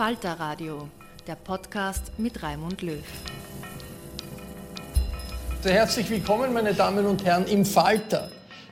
Falter Radio, der Podcast mit Raimund Löw. Sehr herzlich willkommen, meine Damen und Herren, im Falter.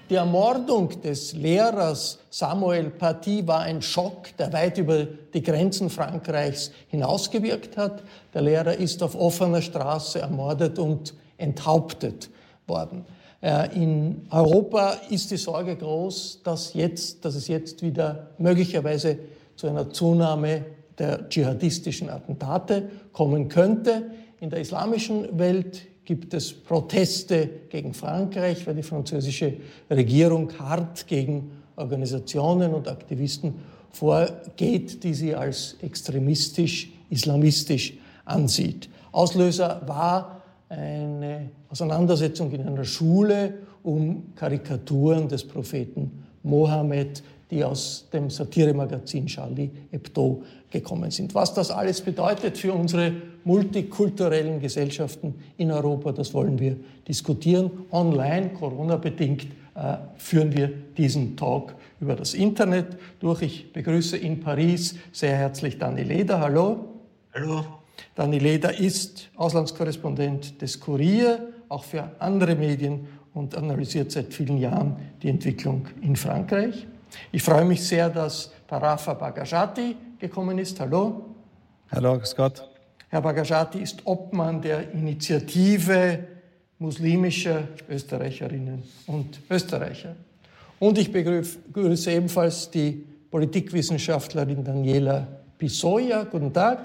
Die Ermordung des Lehrers Samuel Paty war ein Schock, der weit über die Grenzen Frankreichs hinausgewirkt hat. Der Lehrer ist auf offener Straße ermordet und enthauptet worden. Äh, in Europa ist die Sorge groß, dass, jetzt, dass es jetzt wieder möglicherweise zu einer Zunahme der dschihadistischen Attentate kommen könnte. In der islamischen Welt gibt es Proteste gegen Frankreich, weil die französische Regierung hart gegen Organisationen und Aktivisten vorgeht, die sie als extremistisch, islamistisch ansieht. Auslöser war eine Auseinandersetzung in einer Schule um Karikaturen des Propheten Mohammed, die aus dem Satiremagazin Charlie Hebdo gekommen sind. Was das alles bedeutet für unsere multikulturellen Gesellschaften in Europa, das wollen wir diskutieren. Online, Corona-bedingt, äh, führen wir diesen Talk über das Internet durch. Ich begrüße in Paris sehr herzlich Dani Leder. Hallo. Hallo. Dani Leder ist Auslandskorrespondent des Kurier, auch für andere Medien und analysiert seit vielen Jahren die Entwicklung in Frankreich. Ich freue mich sehr, dass Tarafa Bagajati gekommen ist. Hallo. Hallo, grüß Gott. Herr Bagajati ist Obmann der Initiative muslimischer Österreicherinnen und Österreicher. Und ich begrüße ebenfalls die Politikwissenschaftlerin Daniela Pisoia. Guten Tag.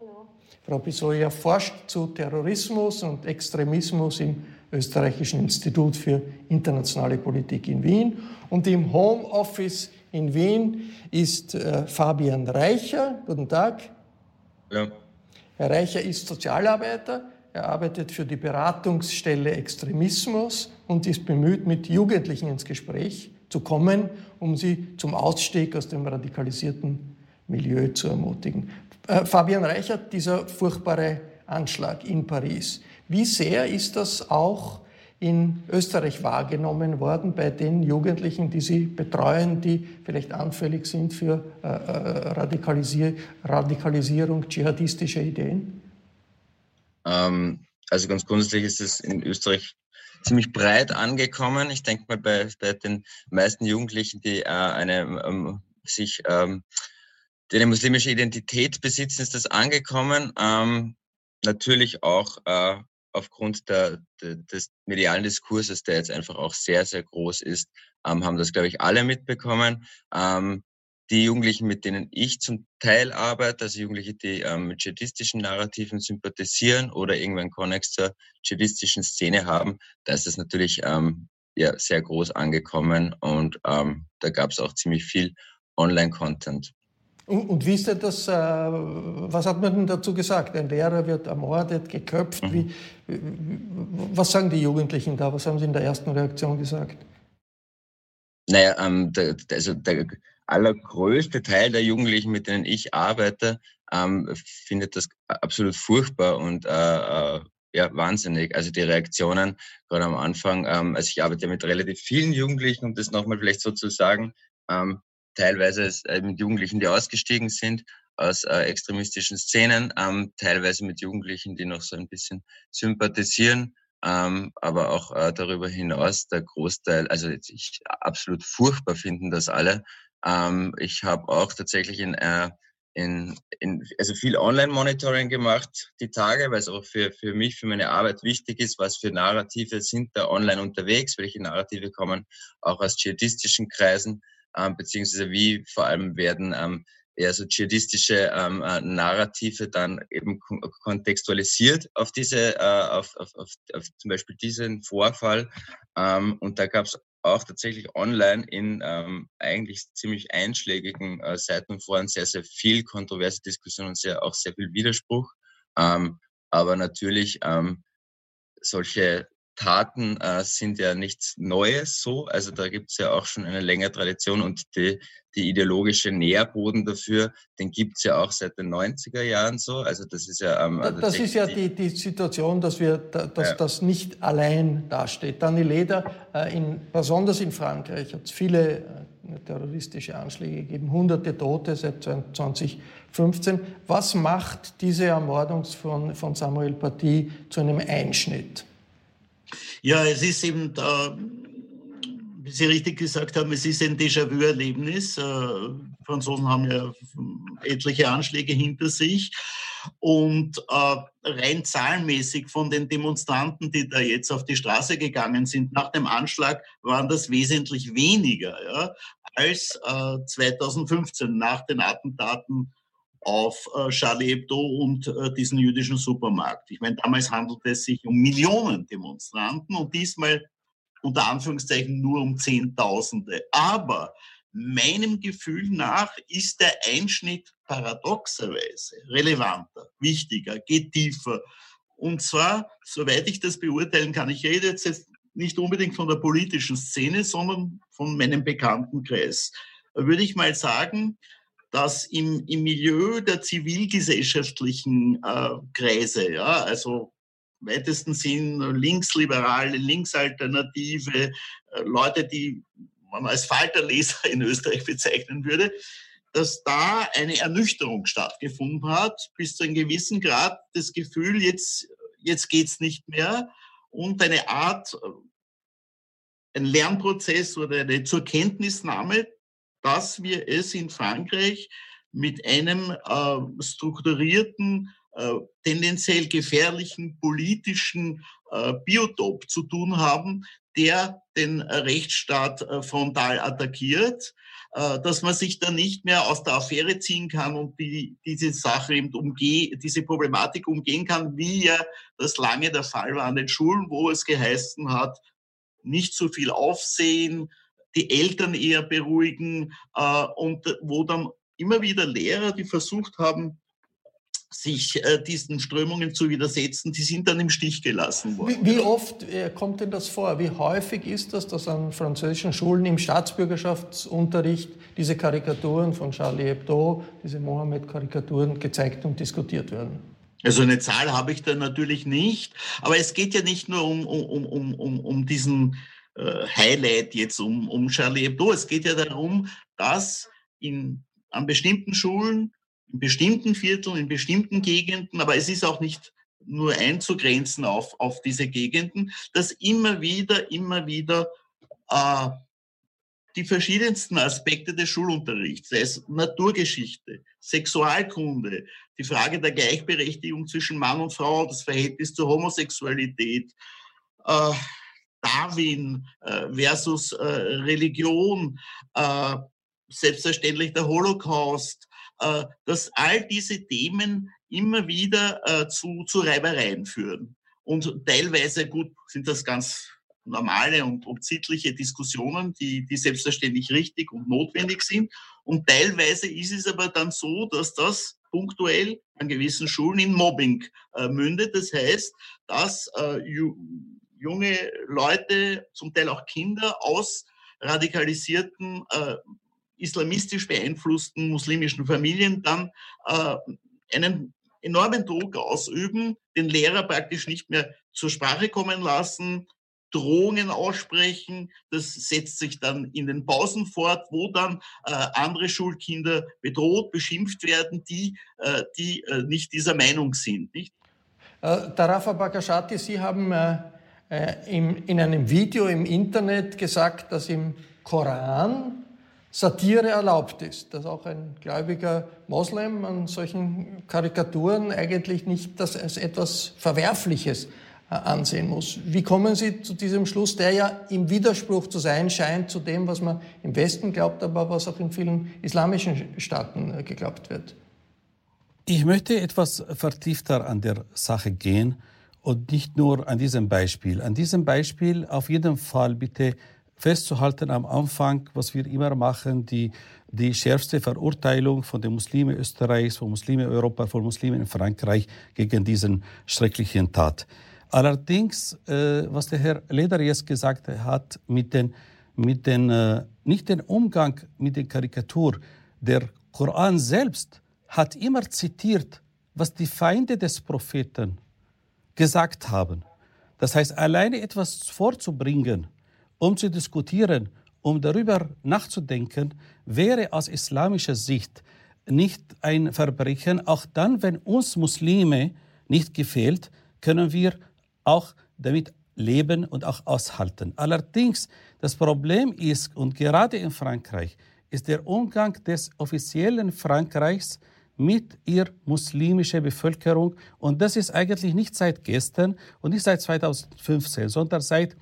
Hallo. Frau Pisoia forscht zu Terrorismus und Extremismus im Österreichischen Institut für internationale Politik in Wien. Und im Homeoffice in Wien ist äh, Fabian Reicher. Guten Tag. Ja. Herr Reicher ist Sozialarbeiter. Er arbeitet für die Beratungsstelle Extremismus und ist bemüht, mit Jugendlichen ins Gespräch zu kommen, um sie zum Ausstieg aus dem radikalisierten Milieu zu ermutigen. Äh, Fabian Reichert, dieser furchtbare Anschlag in Paris. Wie sehr ist das auch in Österreich wahrgenommen worden bei den Jugendlichen, die Sie betreuen, die vielleicht anfällig sind für äh, äh Radikalisier Radikalisierung dschihadistischer Ideen? Ähm, also ganz grundsätzlich ist es in Österreich ziemlich breit angekommen. Ich denke mal bei, bei den meisten Jugendlichen, die äh, eine ähm, sich ähm, die eine muslimische Identität besitzen, ist das angekommen. Ähm, natürlich auch äh, aufgrund der, der, des medialen Diskurses, der jetzt einfach auch sehr, sehr groß ist, ähm, haben das, glaube ich, alle mitbekommen. Ähm, die Jugendlichen, mit denen ich zum Teil arbeite, also Jugendliche, die ähm, mit dschihadistischen Narrativen sympathisieren oder irgendwann Konnex zur dschihadistischen Szene haben, da ist es natürlich ähm, ja, sehr groß angekommen und ähm, da gab es auch ziemlich viel Online-Content. Und, und, wie ist denn das, äh, was hat man denn dazu gesagt? Ein Lehrer wird ermordet, geköpft. Mhm. Wie, was sagen die Jugendlichen da? Was haben sie in der ersten Reaktion gesagt? Naja, ähm, der, also der allergrößte Teil der Jugendlichen, mit denen ich arbeite, ähm, findet das absolut furchtbar und äh, äh, ja, wahnsinnig. Also die Reaktionen gerade am Anfang, ähm, also ich arbeite ja mit relativ vielen Jugendlichen, um das nochmal vielleicht so zu sagen, ähm, teilweise äh, mit Jugendlichen, die ausgestiegen sind aus äh, extremistischen Szenen, ähm, teilweise mit Jugendlichen, die noch so ein bisschen sympathisieren, ähm, aber auch äh, darüber hinaus der Großteil, also ich absolut furchtbar finden das alle. Ähm, ich habe auch tatsächlich in, äh, in, in also viel Online-Monitoring gemacht die Tage, weil es auch für, für mich, für meine Arbeit wichtig ist, was für Narrative sind da online unterwegs, welche Narrative kommen auch aus dschihadistischen Kreisen ähm, beziehungsweise wie vor allem werden ähm, eher so dschihadistische ähm, äh, Narrative dann eben kontextualisiert auf diese, äh, auf, auf, auf, auf zum Beispiel diesen Vorfall. Ähm, und da gab es auch tatsächlich online in ähm, eigentlich ziemlich einschlägigen äh, Seiten und Foren sehr, sehr viel kontroverse Diskussion und sehr, auch sehr viel Widerspruch. Ähm, aber natürlich ähm, solche Taten äh, sind ja nichts Neues so. Also da gibt es ja auch schon eine längere Tradition und die, die ideologische Nährboden dafür, den gibt es ja auch seit den 90er Jahren so. Also das ist ja ähm, Das, das ist ja die, die Situation, dass wir dass ja. das nicht allein dasteht. Dani Leder, äh, in, besonders in Frankreich hat es viele äh, terroristische Anschläge gegeben, hunderte Tote seit 2015. Was macht diese Ermordung von, von Samuel Paty zu einem Einschnitt? Ja, es ist eben da, wie Sie richtig gesagt haben, es ist ein Déjà-vu-Erlebnis. Äh, Franzosen haben ja etliche Anschläge hinter sich. Und äh, rein zahlenmäßig von den Demonstranten, die da jetzt auf die Straße gegangen sind, nach dem Anschlag waren das wesentlich weniger ja, als äh, 2015 nach den Attentaten auf äh, Charlie Hebdo und äh, diesen jüdischen Supermarkt. Ich meine, damals handelte es sich um Millionen Demonstranten und diesmal unter Anführungszeichen nur um Zehntausende. Aber meinem Gefühl nach ist der Einschnitt paradoxerweise relevanter, wichtiger, geht tiefer. Und zwar, soweit ich das beurteilen kann, ich rede jetzt nicht unbedingt von der politischen Szene, sondern von meinem Bekanntenkreis, würde ich mal sagen, dass im, im Milieu der zivilgesellschaftlichen äh, Kreise, ja, also weitesten Sinn linksliberale, linksalternative, äh, Leute, die man als Falterleser in Österreich bezeichnen würde, dass da eine Ernüchterung stattgefunden hat, bis zu einem gewissen Grad das Gefühl, jetzt, jetzt geht's nicht mehr und eine Art, äh, ein Lernprozess oder eine zur Kenntnisnahme dass wir es in Frankreich mit einem äh, strukturierten, äh, tendenziell gefährlichen politischen äh, Biotop zu tun haben, der den Rechtsstaat äh, frontal attackiert, äh, dass man sich dann nicht mehr aus der Affäre ziehen kann und die, diese Sache eben umgehen, diese Problematik umgehen kann, wie ja das lange der Fall war an den Schulen, wo es geheißen hat, nicht so viel Aufsehen, die Eltern eher beruhigen äh, und wo dann immer wieder Lehrer, die versucht haben, sich äh, diesen Strömungen zu widersetzen, die sind dann im Stich gelassen worden. Wie, wie oft äh, kommt denn das vor? Wie häufig ist das, dass an französischen Schulen im Staatsbürgerschaftsunterricht diese Karikaturen von Charlie Hebdo, diese Mohammed-Karikaturen gezeigt und diskutiert werden? Also eine Zahl habe ich da natürlich nicht, aber es geht ja nicht nur um, um, um, um, um diesen äh, Highlight jetzt um, um Charlie Hebdo. Es geht ja darum, dass in, an bestimmten Schulen, in bestimmten Vierteln, in bestimmten Gegenden, aber es ist auch nicht nur einzugrenzen auf, auf diese Gegenden, dass immer wieder, immer wieder äh, die verschiedensten Aspekte des Schulunterrichts, sei es Naturgeschichte, Sexualkunde, die Frage der Gleichberechtigung zwischen Mann und Frau, das Verhältnis zur Homosexualität, äh, Darwin äh, versus äh, Religion, äh, selbstverständlich der Holocaust, äh, dass all diese Themen immer wieder äh, zu, zu Reibereien führen. Und teilweise, gut, sind das ganz normale und, und sittliche Diskussionen, die, die selbstverständlich richtig und notwendig sind. Und teilweise ist es aber dann so, dass das punktuell an gewissen Schulen in Mobbing äh, mündet. Das heißt, dass äh, junge Leute, zum Teil auch Kinder aus radikalisierten, äh, islamistisch beeinflussten muslimischen Familien dann äh, einen enormen Druck ausüben, den Lehrer praktisch nicht mehr zur Sprache kommen lassen, Drohungen aussprechen. Das setzt sich dann in den Pausen fort, wo dann äh, andere Schulkinder bedroht, beschimpft werden, die, äh, die äh, nicht dieser Meinung sind. Nicht? Äh, Tarafa Bakashati, Sie haben äh, in einem Video im Internet gesagt, dass im Koran Satire erlaubt ist, dass auch ein gläubiger Moslem an solchen Karikaturen eigentlich nicht das als etwas Verwerfliches äh, ansehen muss. Wie kommen Sie zu diesem Schluss, der ja im Widerspruch zu sein scheint zu dem, was man im Westen glaubt, aber was auch in vielen islamischen Staaten äh, geglaubt wird? Ich möchte etwas vertiefter an der Sache gehen und nicht nur an diesem Beispiel. An diesem Beispiel auf jeden Fall bitte festzuhalten am Anfang, was wir immer machen, die, die schärfste Verurteilung von den Muslimen Österreichs, von Muslimen Europa, von Muslimen in Frankreich gegen diesen schrecklichen Tat. Allerdings, äh, was der Herr Leder jetzt gesagt hat, mit den, mit den, äh, nicht den Umgang mit der Karikatur, der Koran selbst hat immer zitiert, was die Feinde des Propheten gesagt haben. Das heißt, alleine etwas vorzubringen, um zu diskutieren, um darüber nachzudenken, wäre aus islamischer Sicht nicht ein Verbrechen. Auch dann, wenn uns Muslime nicht gefällt, können wir auch damit leben und auch aushalten. Allerdings, das Problem ist, und gerade in Frankreich, ist der Umgang des offiziellen Frankreichs mit ihr muslimischer Bevölkerung. Und das ist eigentlich nicht seit gestern und nicht seit 2015, sondern seit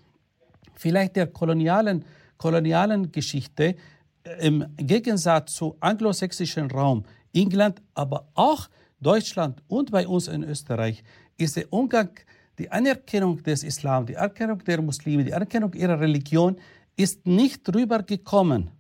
vielleicht der kolonialen, kolonialen Geschichte äh, im Gegensatz zu anglosächsischen Raum, England, aber auch Deutschland und bei uns in Österreich, ist der Umgang die Anerkennung des Islam, die Anerkennung der Muslime, die Anerkennung ihrer Religion ist nicht rübergekommen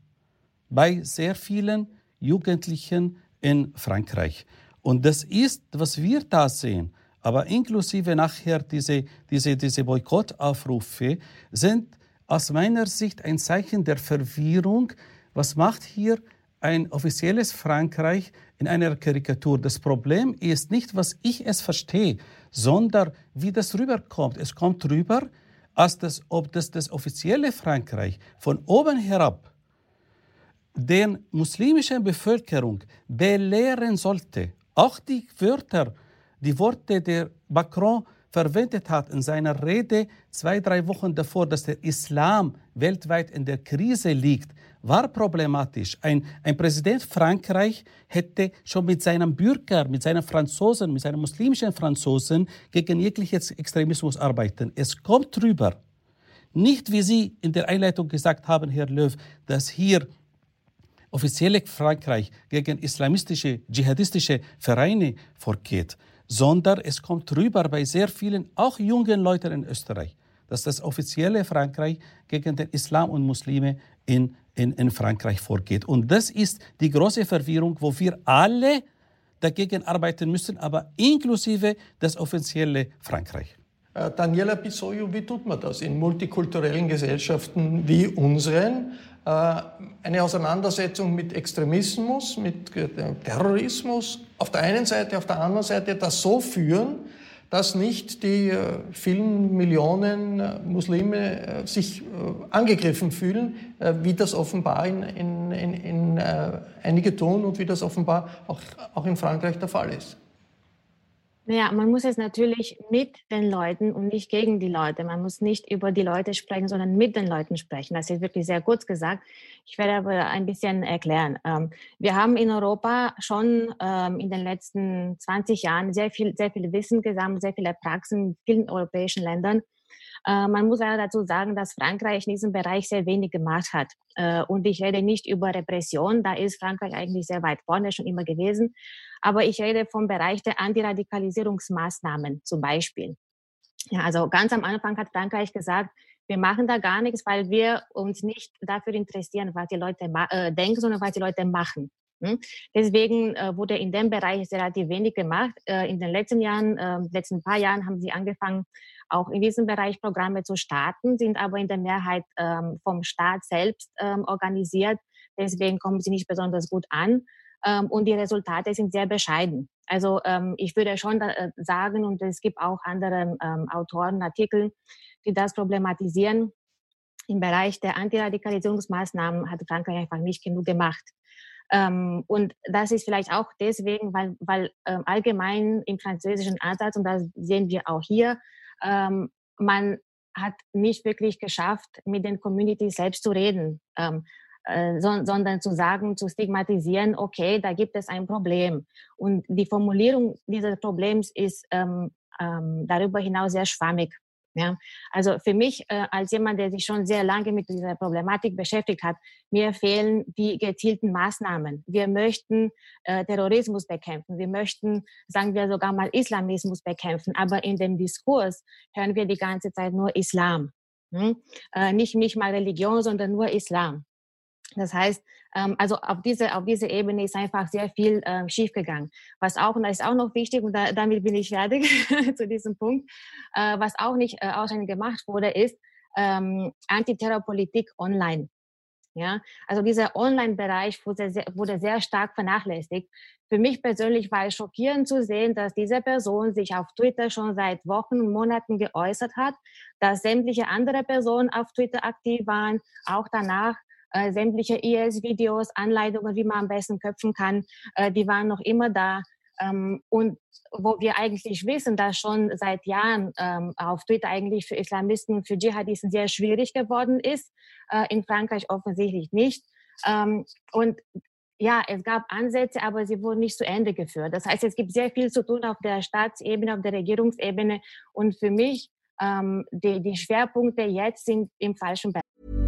bei sehr vielen Jugendlichen in Frankreich. Und das ist, was wir da sehen, aber inklusive nachher diese, diese, diese Boykottaufrufe, sind aus meiner Sicht ein Zeichen der Verwirrung. Was macht hier ein offizielles Frankreich in einer Karikatur? Das Problem ist nicht, was ich es verstehe, sondern wie das rüberkommt. Es kommt rüber, als das, ob das, das offizielle Frankreich von oben herab den muslimischen Bevölkerung belehren sollte. Auch die Wörter, die Worte, der Macron verwendet hat in seiner Rede zwei, drei Wochen davor, dass der Islam weltweit in der Krise liegt, war problematisch. Ein, ein Präsident Frankreich hätte schon mit seinem Bürger, mit seinen Franzosen, mit seinen muslimischen Franzosen gegen jeglichen Extremismus arbeiten. Es kommt drüber. Nicht, wie Sie in der Einleitung gesagt haben, Herr Löw, dass hier offizielle Frankreich gegen islamistische, dschihadistische Vereine vorgeht, sondern es kommt rüber bei sehr vielen, auch jungen Leuten in Österreich, dass das offizielle Frankreich gegen den Islam und Muslime in, in, in Frankreich vorgeht. Und das ist die große Verwirrung, wo wir alle dagegen arbeiten müssen, aber inklusive das offizielle Frankreich. Äh, Daniela Pisoio, wie tut man das in multikulturellen Gesellschaften wie unseren? Äh, eine Auseinandersetzung mit Extremismus, mit äh, Terrorismus auf der einen Seite, auf der anderen Seite das so führen, dass nicht die vielen Millionen Muslime sich angegriffen fühlen, wie das offenbar in, in, in, in einige tun und wie das offenbar auch, auch in Frankreich der Fall ist. Naja, man muss es natürlich mit den Leuten und nicht gegen die Leute. Man muss nicht über die Leute sprechen, sondern mit den Leuten sprechen. Das ist wirklich sehr kurz gesagt. Ich werde aber ein bisschen erklären. Ähm, wir haben in Europa schon ähm, in den letzten 20 Jahren sehr viel, sehr viel Wissen gesammelt, sehr viele Praxen in vielen europäischen Ländern. Äh, man muss auch dazu sagen, dass Frankreich in diesem Bereich sehr wenig gemacht hat. Äh, und ich rede nicht über Repression, da ist Frankreich eigentlich sehr weit vorne schon immer gewesen. Aber ich rede vom Bereich der Antiradikalisierungsmaßnahmen zum Beispiel. Ja, also ganz am Anfang hat Frankreich gesagt, wir machen da gar nichts, weil wir uns nicht dafür interessieren, was die Leute äh, denken, sondern was die Leute machen. Hm? Deswegen äh, wurde in dem Bereich relativ wenig gemacht. Äh, in den letzten Jahren, äh, letzten paar Jahren haben sie angefangen, auch in diesem Bereich Programme zu starten, sind aber in der Mehrheit ähm, vom Staat selbst ähm, organisiert. Deswegen kommen sie nicht besonders gut an. Ähm, und die Resultate sind sehr bescheiden. Also ähm, ich würde schon äh, sagen, und es gibt auch andere ähm, Autoren, Artikel, die das problematisieren. Im Bereich der Antiradikalisierungsmaßnahmen hat Frankreich einfach nicht genug gemacht. Ähm, und das ist vielleicht auch deswegen, weil, weil ähm, allgemein im französischen Ansatz, und das sehen wir auch hier, ähm, man hat nicht wirklich geschafft, mit den Communities selbst zu reden. Ähm, äh, so, sondern zu sagen, zu stigmatisieren, okay, da gibt es ein Problem. Und die Formulierung dieses Problems ist ähm, ähm, darüber hinaus sehr schwammig. Ja, also für mich äh, als jemand, der sich schon sehr lange mit dieser Problematik beschäftigt hat, mir fehlen die gezielten Maßnahmen. Wir möchten äh, Terrorismus bekämpfen, wir möchten, sagen wir sogar mal Islamismus bekämpfen, aber in dem Diskurs hören wir die ganze Zeit nur Islam. Hm? Äh, nicht, nicht mal Religion, sondern nur Islam. Das heißt, ähm, also auf diese, auf diese Ebene ist einfach sehr viel ähm, schiefgegangen. Was auch, und das ist auch noch wichtig, und da, damit bin ich fertig zu diesem Punkt, äh, was auch nicht äh, ausreichend gemacht wurde, ist ähm, Antiterrorpolitik online. Ja, also dieser Online-Bereich wurde sehr, wurde sehr stark vernachlässigt. Für mich persönlich war es schockierend zu sehen, dass diese Person sich auf Twitter schon seit Wochen und Monaten geäußert hat, dass sämtliche andere Personen auf Twitter aktiv waren, auch danach äh, sämtliche IS-Videos, Anleitungen, wie man am besten köpfen kann, äh, die waren noch immer da. Ähm, und wo wir eigentlich wissen, dass schon seit Jahren ähm, auf Twitter eigentlich für Islamisten, für Dschihadisten sehr schwierig geworden ist, äh, in Frankreich offensichtlich nicht. Ähm, und ja, es gab Ansätze, aber sie wurden nicht zu Ende geführt. Das heißt, es gibt sehr viel zu tun auf der Staatsebene, auf der Regierungsebene. Und für mich, ähm, die, die Schwerpunkte jetzt sind im falschen Bereich.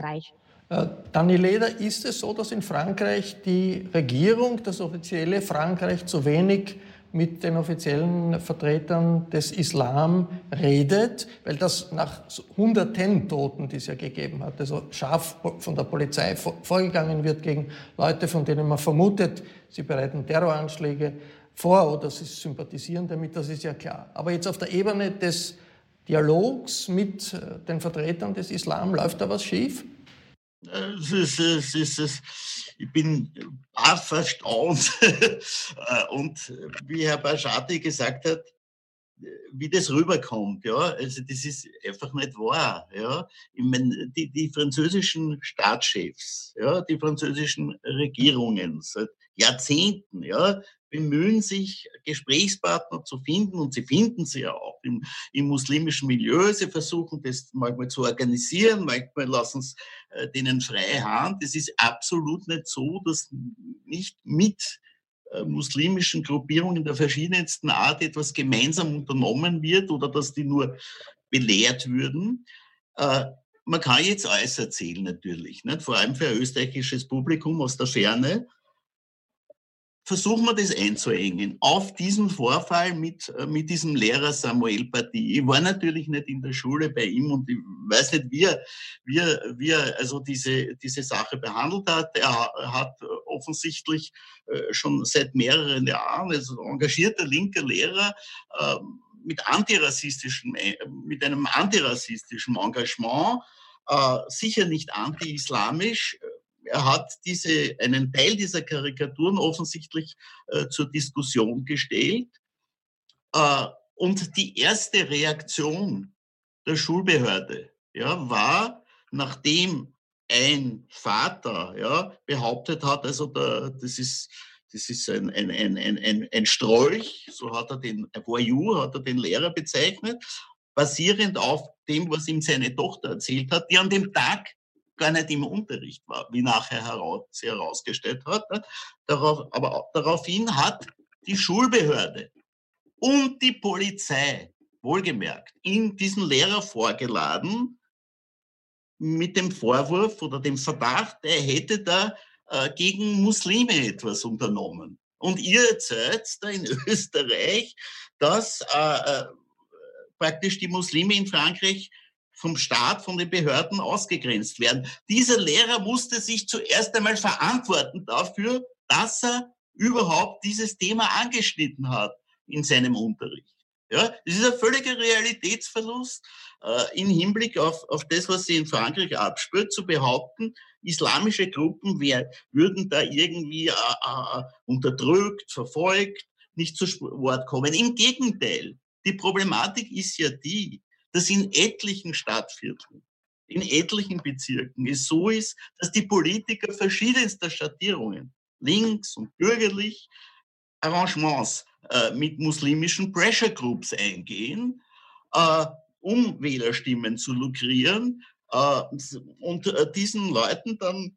Frankreich. Äh, Daniela, ist es so, dass in Frankreich die Regierung, das offizielle Frankreich, zu wenig mit den offiziellen Vertretern des Islam redet, weil das nach hunderten Toten, die es ja gegeben hat, also scharf von der Polizei vorgegangen wird gegen Leute, von denen man vermutet, sie bereiten Terroranschläge vor oder sie sympathisieren damit, das ist ja klar. Aber jetzt auf der Ebene des Dialogs mit äh, den Vertretern des Islam, läuft da was schief? Es ist, es ist, es ich bin baff verstaunt. Und wie Herr Baschati gesagt hat, wie das rüberkommt, ja, also das ist einfach nicht wahr, ja. Ich meine, die, die französischen Staatschefs, ja, die französischen Regierungen seit Jahrzehnten, ja, bemühen sich, Gesprächspartner zu finden und sie finden sie ja auch im, im muslimischen Milieu. Sie versuchen das manchmal zu organisieren, manchmal lassen sie äh, denen freie Hand. Es ist absolut nicht so, dass nicht mit äh, muslimischen Gruppierungen der verschiedensten Art etwas gemeinsam unternommen wird oder dass die nur belehrt würden. Äh, man kann jetzt alles erzählen natürlich, nicht? vor allem für ein österreichisches Publikum aus der Ferne versuchen wir das einzuengen auf diesen Vorfall mit, äh, mit diesem Lehrer Samuel Paty. Ich war natürlich nicht in der Schule bei ihm und ich weiß nicht, wie er, wie er, wie er also diese, diese Sache behandelt hat. Er hat offensichtlich schon seit mehreren Jahren, also engagierter linker Lehrer, ähm, mit antirassistischen, mit einem antirassistischen Engagement, sicher nicht anti-islamisch, er hat diese, einen Teil dieser Karikaturen offensichtlich äh, zur Diskussion gestellt. Äh, und die erste Reaktion der Schulbehörde ja, war, nachdem ein Vater ja, behauptet hat, also der, das ist, das ist ein, ein, ein, ein, ein Strolch, so hat er den, Voyou, hat er den Lehrer bezeichnet, basierend auf dem, was ihm seine Tochter erzählt hat, die an dem Tag gar nicht im Unterricht war, wie nachher heraus, sie herausgestellt hat. Ne? Darauf, aber daraufhin hat die Schulbehörde und die Polizei, wohlgemerkt, in diesen Lehrer vorgeladen mit dem Vorwurf oder dem Verdacht, er hätte da äh, gegen Muslime etwas unternommen. Und ihr erzählt da in Österreich, dass äh, äh, praktisch die Muslime in Frankreich vom Staat, von den Behörden ausgegrenzt werden. Dieser Lehrer musste sich zuerst einmal verantworten dafür, dass er überhaupt dieses Thema angeschnitten hat in seinem Unterricht. Ja, das ist ein völliger Realitätsverlust äh, im Hinblick auf, auf das, was sie in Frankreich abspürt, zu behaupten, islamische Gruppen wär, würden da irgendwie äh, äh, unterdrückt, verfolgt, nicht zu Wort kommen. Im Gegenteil, die Problematik ist ja die, dass in etlichen Stadtvierteln, in etlichen Bezirken es so ist, dass die Politiker verschiedenster Schattierungen, links und bürgerlich, Arrangements äh, mit muslimischen Pressure Groups eingehen, äh, um Wählerstimmen zu lukrieren äh, und äh, diesen Leuten dann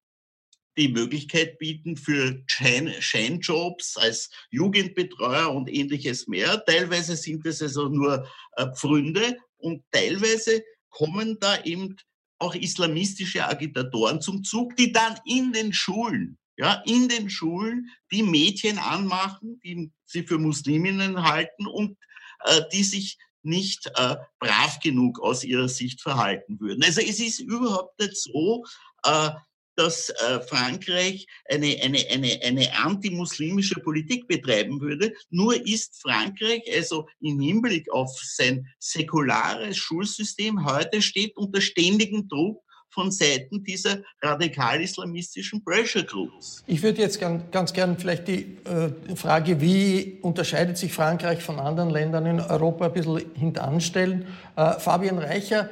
die Möglichkeit bieten für Scheinjobs als Jugendbetreuer und ähnliches mehr. Teilweise sind es also nur äh, Pfründe, und teilweise kommen da eben auch islamistische Agitatoren zum Zug, die dann in den Schulen, ja, in den Schulen die Mädchen anmachen, die sie für Musliminnen halten und äh, die sich nicht äh, brav genug aus ihrer Sicht verhalten würden. Also es ist überhaupt nicht so, äh, dass äh, Frankreich eine, eine, eine, eine antimuslimische Politik betreiben würde. Nur ist Frankreich also im Hinblick auf sein säkulares Schulsystem heute steht unter ständigem Druck von Seiten dieser radikal-islamistischen Pressure Groups. Ich würde jetzt gern, ganz gern vielleicht die äh, Frage, wie unterscheidet sich Frankreich von anderen Ländern in Europa, ein bisschen hintanstellen. Äh, Fabian Reicher,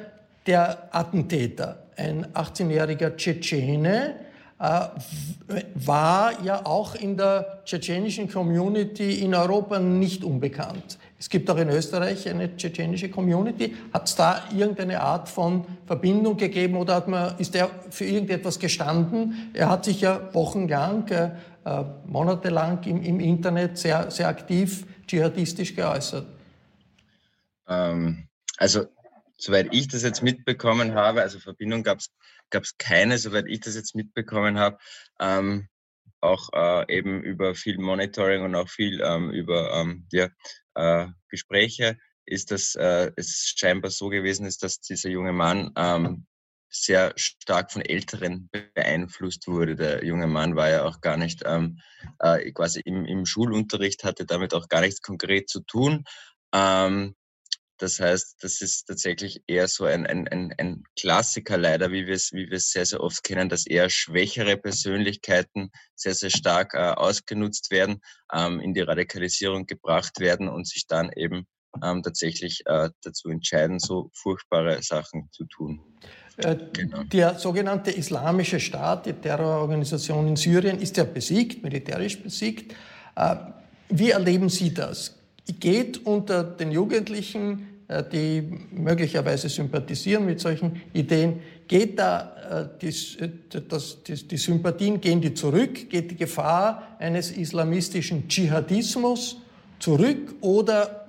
der Attentäter, ein 18-jähriger Tschetschene, äh, war ja auch in der tschetschenischen Community in Europa nicht unbekannt. Es gibt auch in Österreich eine tschetschenische Community. Hat es da irgendeine Art von Verbindung gegeben oder hat man, ist er für irgendetwas gestanden? Er hat sich ja wochenlang, äh, äh monatelang im, im, Internet sehr, sehr aktiv dschihadistisch geäußert. Ähm, also soweit ich das jetzt mitbekommen habe, also Verbindung gab es keine, soweit ich das jetzt mitbekommen habe. Ähm, auch äh, eben über viel Monitoring und auch viel ähm, über ähm, ja, äh, Gespräche ist das äh, es scheinbar so gewesen ist, dass dieser junge Mann ähm, sehr stark von Älteren beeinflusst wurde. Der junge Mann war ja auch gar nicht ähm, äh, quasi im, im Schulunterricht, hatte damit auch gar nichts konkret zu tun. Ähm, das heißt, das ist tatsächlich eher so ein, ein, ein, ein Klassiker leider, wie wir es wie wir es sehr, sehr oft kennen, dass eher schwächere Persönlichkeiten sehr, sehr stark äh, ausgenutzt werden, ähm, in die Radikalisierung gebracht werden und sich dann eben ähm, tatsächlich äh, dazu entscheiden, so furchtbare Sachen zu tun. Äh, genau. Der sogenannte Islamische Staat, die Terrororganisation in Syrien, ist ja besiegt, militärisch besiegt. Äh, wie erleben Sie das? Geht unter den Jugendlichen die möglicherweise sympathisieren mit solchen Ideen, geht da äh, die, äh, das, die, die Sympathien, gehen die zurück? Geht die Gefahr eines islamistischen Dschihadismus zurück oder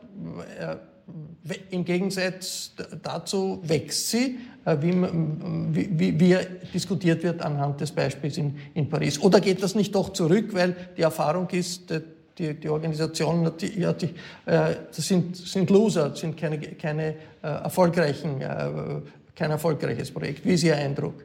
im Gegensatz dazu wächst sie, wie, wie, wie, diskutiert wird anhand des Beispiels in, in Paris? Oder geht das nicht doch zurück, weil die Erfahrung ist, die, die Organisationen, ja, die, äh, das sind, sind Loser, das sind keine, keine äh, erfolgreichen, äh, kein erfolgreiches Projekt. Wie ist Ihr Eindruck?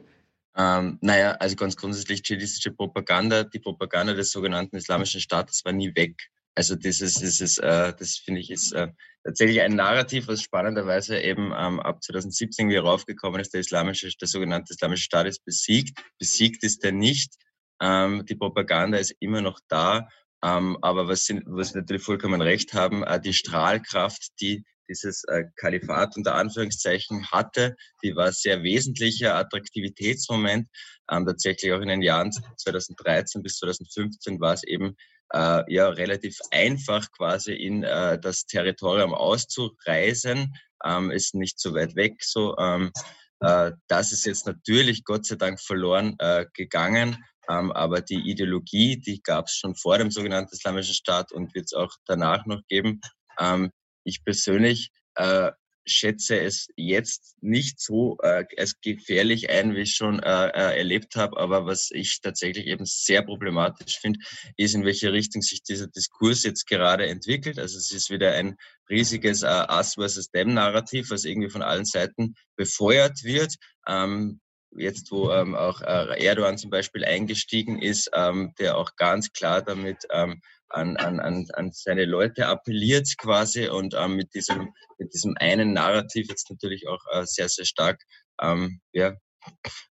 Ähm, naja, also ganz grundsätzlich dschihadistische Propaganda, die Propaganda des sogenannten Islamischen Staates war nie weg. Also das ist, äh, das finde ich ist äh, tatsächlich ein Narrativ, was spannenderweise eben ähm, ab 2017 wieder raufgekommen ist, der islamische, der sogenannte Islamische Staat ist besiegt. Besiegt ist er nicht. Ähm, die Propaganda ist immer noch da. Ähm, aber was Sie, was Sie natürlich vollkommen recht haben, äh, die Strahlkraft, die dieses äh, Kalifat unter Anführungszeichen hatte, die war sehr wesentlicher Attraktivitätsmoment. Ähm, tatsächlich auch in den Jahren 2013 bis 2015 war es eben äh, ja relativ einfach quasi in äh, das Territorium auszureisen, ähm, ist nicht so weit weg so. Ähm, äh, das ist jetzt natürlich Gott sei Dank verloren äh, gegangen. Ähm, aber die Ideologie, die gab es schon vor dem sogenannten Islamischen Staat und wird es auch danach noch geben. Ähm, ich persönlich äh, schätze es jetzt nicht so äh, als gefährlich ein, wie ich schon äh, äh, erlebt habe. Aber was ich tatsächlich eben sehr problematisch finde, ist, in welche Richtung sich dieser Diskurs jetzt gerade entwickelt. Also es ist wieder ein riesiges äh, Us versus Them Narrativ, was irgendwie von allen Seiten befeuert wird. Ähm, jetzt wo ähm, auch äh, Erdogan zum Beispiel eingestiegen ist, ähm, der auch ganz klar damit ähm, an, an, an, seine Leute appelliert quasi und ähm, mit, diesem, mit diesem einen Narrativ jetzt natürlich auch äh, sehr, sehr stark ähm, ja,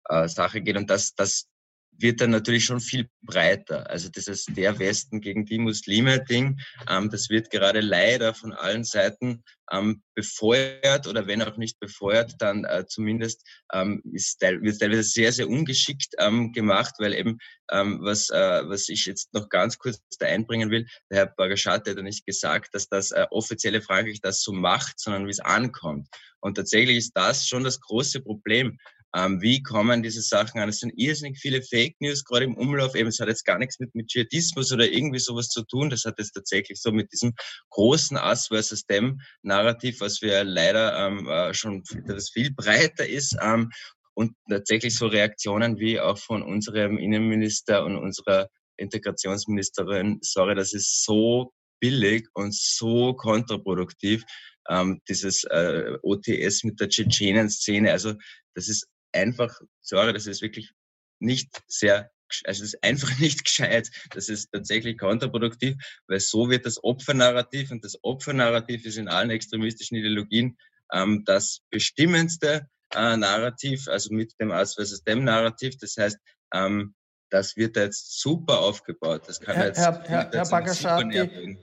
äh, Sache geht. Und das, das wird dann natürlich schon viel breiter. Also dieses der Westen gegen die Muslime Ding, ähm, das wird gerade leider von allen Seiten ähm, befeuert oder wenn auch nicht befeuert, dann äh, zumindest ähm, ist teil wird teilweise sehr, sehr ungeschickt ähm, gemacht, weil eben, ähm, was, äh, was ich jetzt noch ganz kurz da einbringen will, der Herr Bagaschat hat ja nicht gesagt, dass das äh, offizielle Frankreich das so macht, sondern wie es ankommt. Und tatsächlich ist das schon das große Problem. Ähm, wie kommen diese Sachen an? Es sind irrsinnig viele Fake News gerade im Umlauf. Eben, es hat jetzt gar nichts mit, mit Dschihadismus oder irgendwie sowas zu tun. Das hat jetzt tatsächlich so mit diesem großen Us versus Dem Narrativ, was wir leider ähm, äh, schon, das viel breiter ist. Ähm, und tatsächlich so Reaktionen wie auch von unserem Innenminister und unserer Integrationsministerin, sorry, das ist so billig und so kontraproduktiv, ähm, dieses äh, OTS mit der Tschetschenen-Szene. Also das ist einfach, sorry, das ist wirklich nicht sehr, also das ist einfach nicht gescheit. Das ist tatsächlich kontraproduktiv, weil so wird das Opfernarrativ und das Opfernarrativ ist in allen extremistischen Ideologien ähm, das bestimmendste äh, Narrativ, also mit dem Us versus Dem Narrativ. Das heißt, ähm, das wird jetzt super aufgebaut. Das kann Herr, jetzt, Herr, Herr, Herr Bagashati,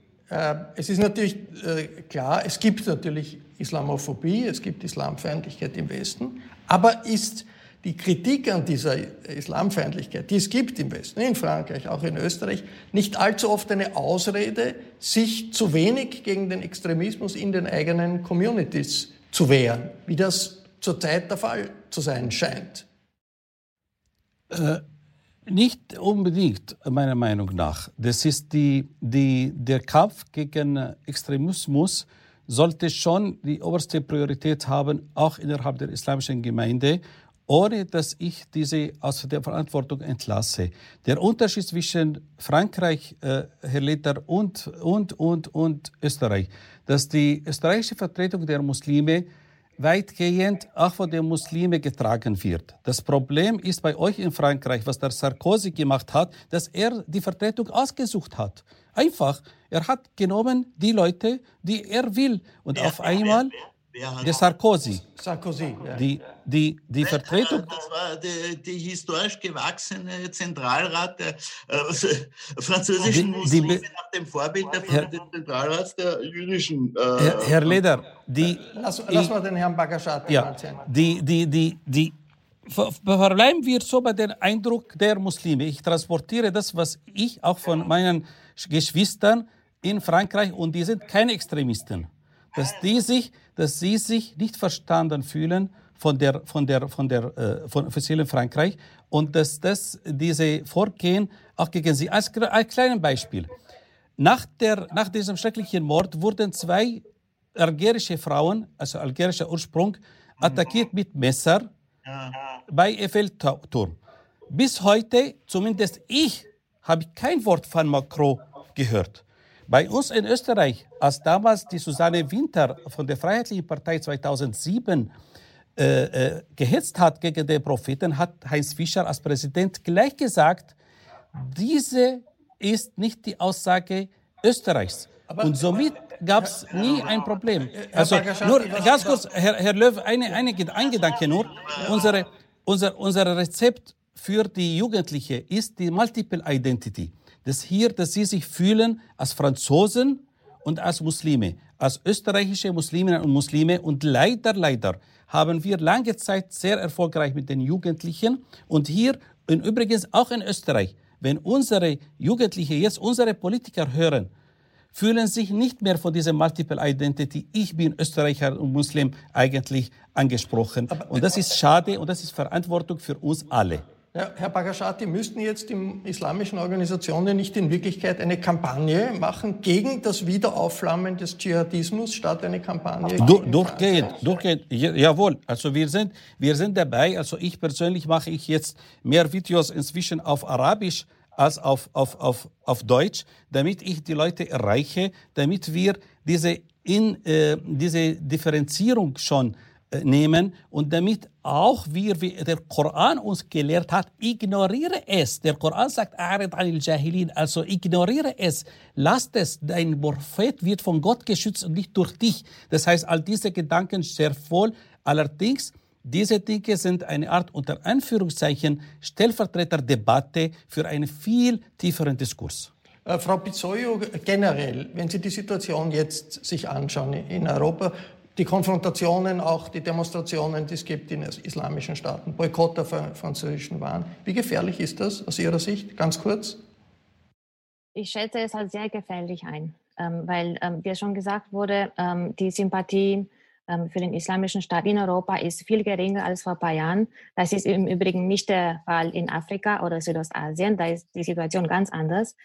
es ist natürlich äh, klar, es gibt natürlich Islamophobie, es gibt Islamfeindlichkeit im Westen, aber ist die Kritik an dieser Islamfeindlichkeit, die es gibt im Westen, in Frankreich, auch in Österreich, nicht allzu oft eine Ausrede, sich zu wenig gegen den Extremismus in den eigenen Communities zu wehren, wie das zurzeit der Fall zu sein scheint? Äh, nicht unbedingt, meiner Meinung nach. Das ist die, die, der Kampf gegen Extremismus sollte schon die oberste Priorität haben, auch innerhalb der islamischen Gemeinde, ohne dass ich diese aus der Verantwortung entlasse. Der Unterschied zwischen Frankreich, äh, Herr Leder, und, und, und, und Österreich, dass die österreichische Vertretung der Muslime weitgehend auch von den Muslimen getragen wird. Das Problem ist bei euch in Frankreich, was der Sarkozy gemacht hat, dass er die Vertretung ausgesucht hat. Einfach, er hat genommen die Leute, die er will. Und auf einmal der Sarkozy. Sarkozy, ja. Die, die, die Vertretung. Das war die, die historisch gewachsene Zentralrat der äh, französischen die, Muslime die, nach dem Vorbild der Herr, Zentralrats der jüdischen. Äh, Herr, Herr Leder, die. Lass, lass mal den Herrn Bagashati ja, die, die, die, die, Verleihen wir so bei den Eindruck der Muslime. Ich transportiere das, was ich auch von meinen Geschwistern in Frankreich und die sind keine Extremisten, dass die sich, dass sie sich nicht verstanden fühlen von der von der von der äh, von offiziellen Frankreich und dass das diese Vorgehen auch gegen sie als, als kleines Beispiel nach der nach diesem schrecklichen Mord wurden zwei algerische Frauen also algerischer Ursprung attackiert mit Messer ja. bei Eiffelturm. Bis heute, zumindest ich, habe kein Wort von Macron gehört. Bei uns in Österreich, als damals die Susanne Winter von der Freiheitlichen Partei 2007 äh, äh, gehetzt hat gegen den Propheten, hat Heinz Fischer als Präsident gleich gesagt, diese ist nicht die Aussage Österreichs. Aber, und somit gab es nie ein Problem. Also nur ganz kurz, Herr, Herr Löw, eine, eine, ein Gedanke nur. Unsere, unser, unser Rezept für die Jugendliche ist die Multiple Identity. Das hier, dass sie sich fühlen als Franzosen und als Muslime, als österreichische Musliminnen und Muslime. Und leider, leider haben wir lange Zeit sehr erfolgreich mit den Jugendlichen. Und hier, und übrigens auch in Österreich, wenn unsere Jugendliche jetzt unsere Politiker hören, fühlen sich nicht mehr von dieser Multiple Identity, ich bin Österreicher und Muslim, eigentlich angesprochen. Und das ist schade und das ist Verantwortung für uns alle. Ja, Herr Bagashati, müssten jetzt die islamischen Organisationen nicht in Wirklichkeit eine Kampagne machen gegen das Wiederaufflammen des Dschihadismus statt eine Kampagne? Du, durchgehend, durchgehend, jawohl. Also wir sind, wir sind dabei. Also ich persönlich mache ich jetzt mehr Videos inzwischen auf Arabisch als auf, auf, auf, auf Deutsch, damit ich die Leute erreiche, damit wir diese, in, äh, diese Differenzierung schon nehmen und damit auch wir, wie der Koran uns gelehrt hat, ignoriere es. Der Koran sagt, also ignoriere es, lass es, dein Prophet wird von Gott geschützt und nicht durch dich. Das heißt, all diese Gedanken sehr voll. Allerdings, diese Dinge sind eine Art unter Anführungszeichen Stellvertreterdebatte für einen viel tieferen Diskurs. Äh, Frau Pizzoio, generell, wenn Sie die Situation jetzt sich anschauen in Europa, die Konfrontationen, auch die Demonstrationen, die es gibt in islamischen Staaten, Boykott der französischen Waren. Wie gefährlich ist das aus Ihrer Sicht? Ganz kurz. Ich schätze es als sehr gefährlich ein, ähm, weil, ähm, wie schon gesagt wurde, ähm, die Sympathie für den islamischen Staat in Europa ist viel geringer als vor ein paar Jahren. Das ist im Übrigen nicht der Fall in Afrika oder Südostasien. Da ist die Situation ganz anders.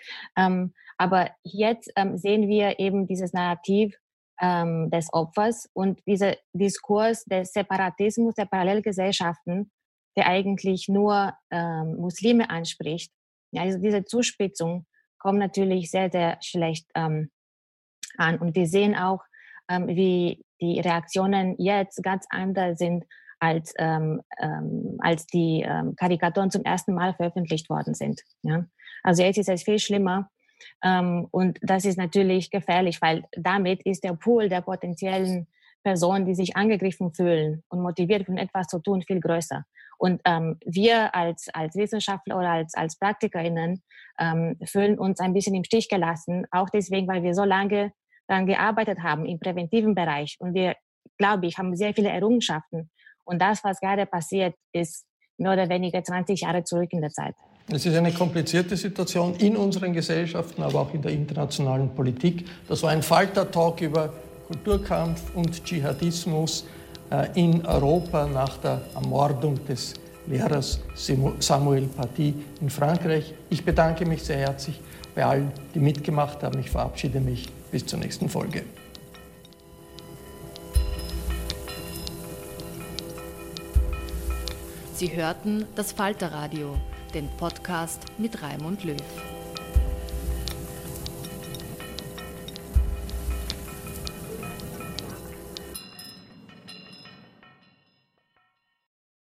Aber jetzt sehen wir eben dieses Narrativ ähm, des Opfers und dieser Diskurs des Separatismus der Parallelgesellschaften, der eigentlich nur ähm, Muslime anspricht. Ja, also diese Zuspitzung kommt natürlich sehr, sehr schlecht ähm, an. Und wir sehen auch, ähm, wie die Reaktionen jetzt ganz anders sind, als, ähm, ähm, als die ähm, Karikaturen zum ersten Mal veröffentlicht worden sind. Ja? Also jetzt ist es viel schlimmer. Ähm, und das ist natürlich gefährlich, weil damit ist der Pool der potenziellen Personen, die sich angegriffen fühlen und motiviert von etwas zu tun, viel größer. Und ähm, wir als, als Wissenschaftler oder als, als PraktikerInnen ähm, fühlen uns ein bisschen im Stich gelassen, auch deswegen, weil wir so lange daran gearbeitet haben im präventiven Bereich. Und wir, glaube ich, haben sehr viele Errungenschaften. Und das, was gerade passiert, ist mehr oder weniger 20 Jahre zurück in der Zeit. Es ist eine komplizierte Situation in unseren Gesellschaften, aber auch in der internationalen Politik. Das war ein Falter-Talk über Kulturkampf und Dschihadismus äh, in Europa nach der Ermordung des Lehrers Samuel Paty in Frankreich. Ich bedanke mich sehr herzlich bei allen, die mitgemacht haben. Ich verabschiede mich bis zur nächsten Folge. Sie hörten das Falterradio den Podcast mit Raimund Löw.